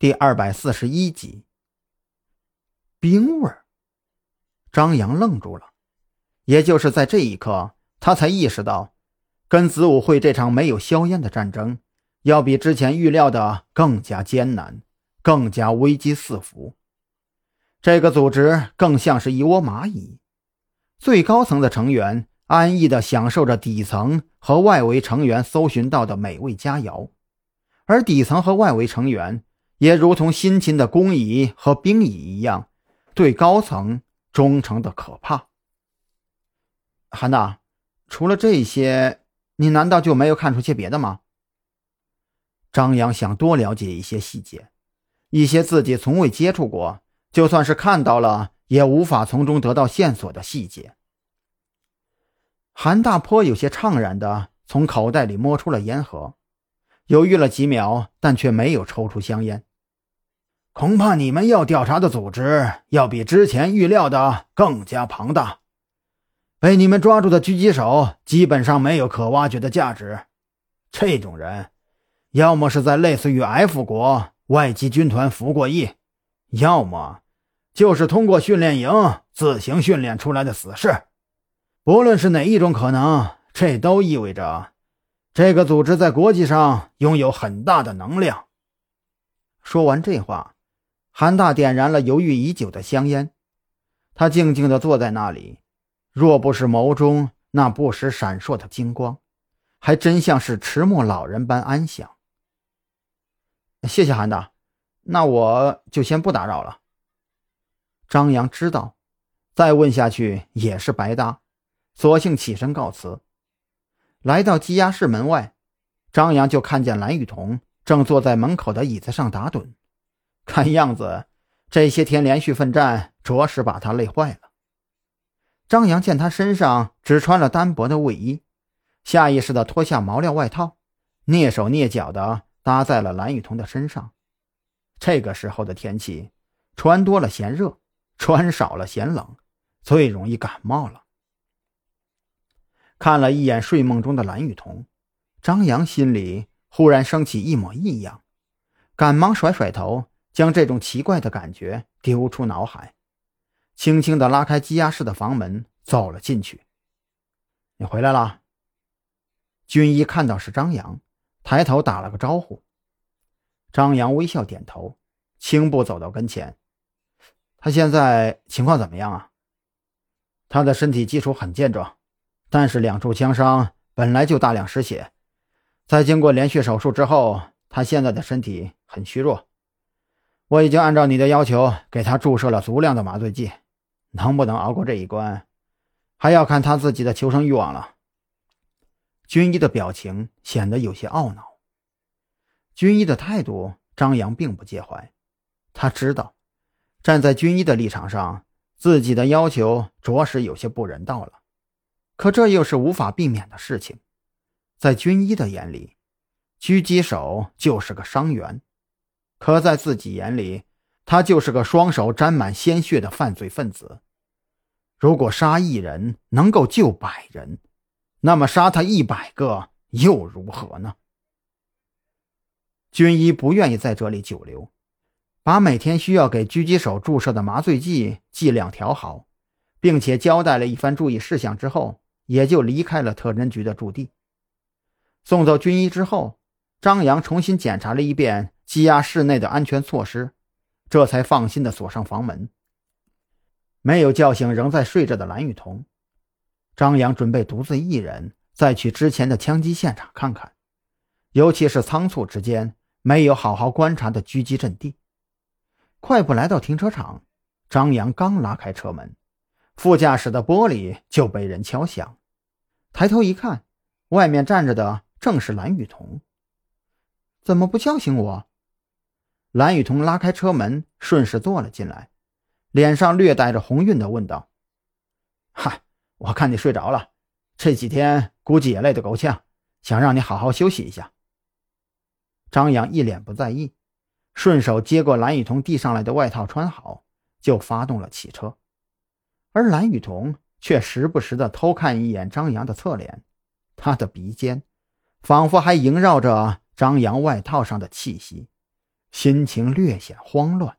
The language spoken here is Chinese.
第二百四十一集。冰味儿。张扬愣住了，也就是在这一刻，他才意识到，跟子午会这场没有硝烟的战争，要比之前预料的更加艰难，更加危机四伏。这个组织更像是一窝蚂蚁，最高层的成员安逸地享受着底层和外围成员搜寻到的美味佳肴，而底层和外围成员也如同辛勤的工蚁和兵蚁一样，对高层忠诚的可怕。韩大，除了这些，你难道就没有看出些别的吗？张扬想多了解一些细节，一些自己从未接触过。就算是看到了，也无法从中得到线索的细节。韩大坡有些怅然的从口袋里摸出了烟盒，犹豫了几秒，但却没有抽出香烟。恐怕你们要调查的组织要比之前预料的更加庞大。被你们抓住的狙击手基本上没有可挖掘的价值。这种人，要么是在类似于 F 国外籍军团服过役。要么就是通过训练营自行训练出来的死士，不论是哪一种可能，这都意味着这个组织在国际上拥有很大的能量。说完这话，韩大点燃了犹豫已久的香烟，他静静地坐在那里，若不是眸中那不时闪烁的金光，还真像是迟暮老人般安详。谢谢韩大。那我就先不打扰了。张扬知道，再问下去也是白搭，索性起身告辞。来到羁押室门外，张扬就看见蓝雨桐正坐在门口的椅子上打盹，看样子这些天连续奋战，着实把他累坏了。张扬见他身上只穿了单薄的卫衣，下意识地脱下毛料外套，蹑手蹑脚地搭在了蓝雨桐的身上。这个时候的天气，穿多了嫌热，穿少了嫌冷，最容易感冒了。看了一眼睡梦中的蓝雨桐，张扬心里忽然升起一抹异样，赶忙甩甩头，将这种奇怪的感觉丢出脑海，轻轻地拉开羁押室的房门，走了进去。你回来了。军医看到是张扬，抬头打了个招呼。张扬微笑点头，轻步走到跟前。他现在情况怎么样啊？他的身体基础很健壮，但是两处枪伤本来就大量失血，在经过连续手术之后，他现在的身体很虚弱。我已经按照你的要求给他注射了足量的麻醉剂，能不能熬过这一关，还要看他自己的求生欲望了。军医的表情显得有些懊恼。军医的态度，张扬并不介怀。他知道，站在军医的立场上，自己的要求着实有些不人道了。可这又是无法避免的事情。在军医的眼里，狙击手就是个伤员；可在自己眼里，他就是个双手沾满鲜血的犯罪分子。如果杀一人能够救百人，那么杀他一百个又如何呢？军医不愿意在这里久留，把每天需要给狙击手注射的麻醉剂剂量调好，并且交代了一番注意事项之后，也就离开了特侦局的驻地。送走军医之后，张扬重新检查了一遍羁押室内的安全措施，这才放心的锁上房门。没有叫醒仍在睡着的蓝雨桐，张扬准备独自一人再去之前的枪击现场看看，尤其是仓促之间。没有好好观察的狙击阵地，快步来到停车场。张扬刚拉开车门，副驾驶的玻璃就被人敲响。抬头一看，外面站着的正是蓝雨桐。怎么不叫醒我？蓝雨桐拉开车门，顺势坐了进来，脸上略带着红晕的问道：“嗨，我看你睡着了，这几天估计也累得够呛，想让你好好休息一下。”张扬一脸不在意，顺手接过蓝雨桐递上来的外套，穿好就发动了汽车。而蓝雨桐却时不时的偷看一眼张扬的侧脸，他的鼻尖仿佛还萦绕着张扬外套上的气息，心情略显慌乱。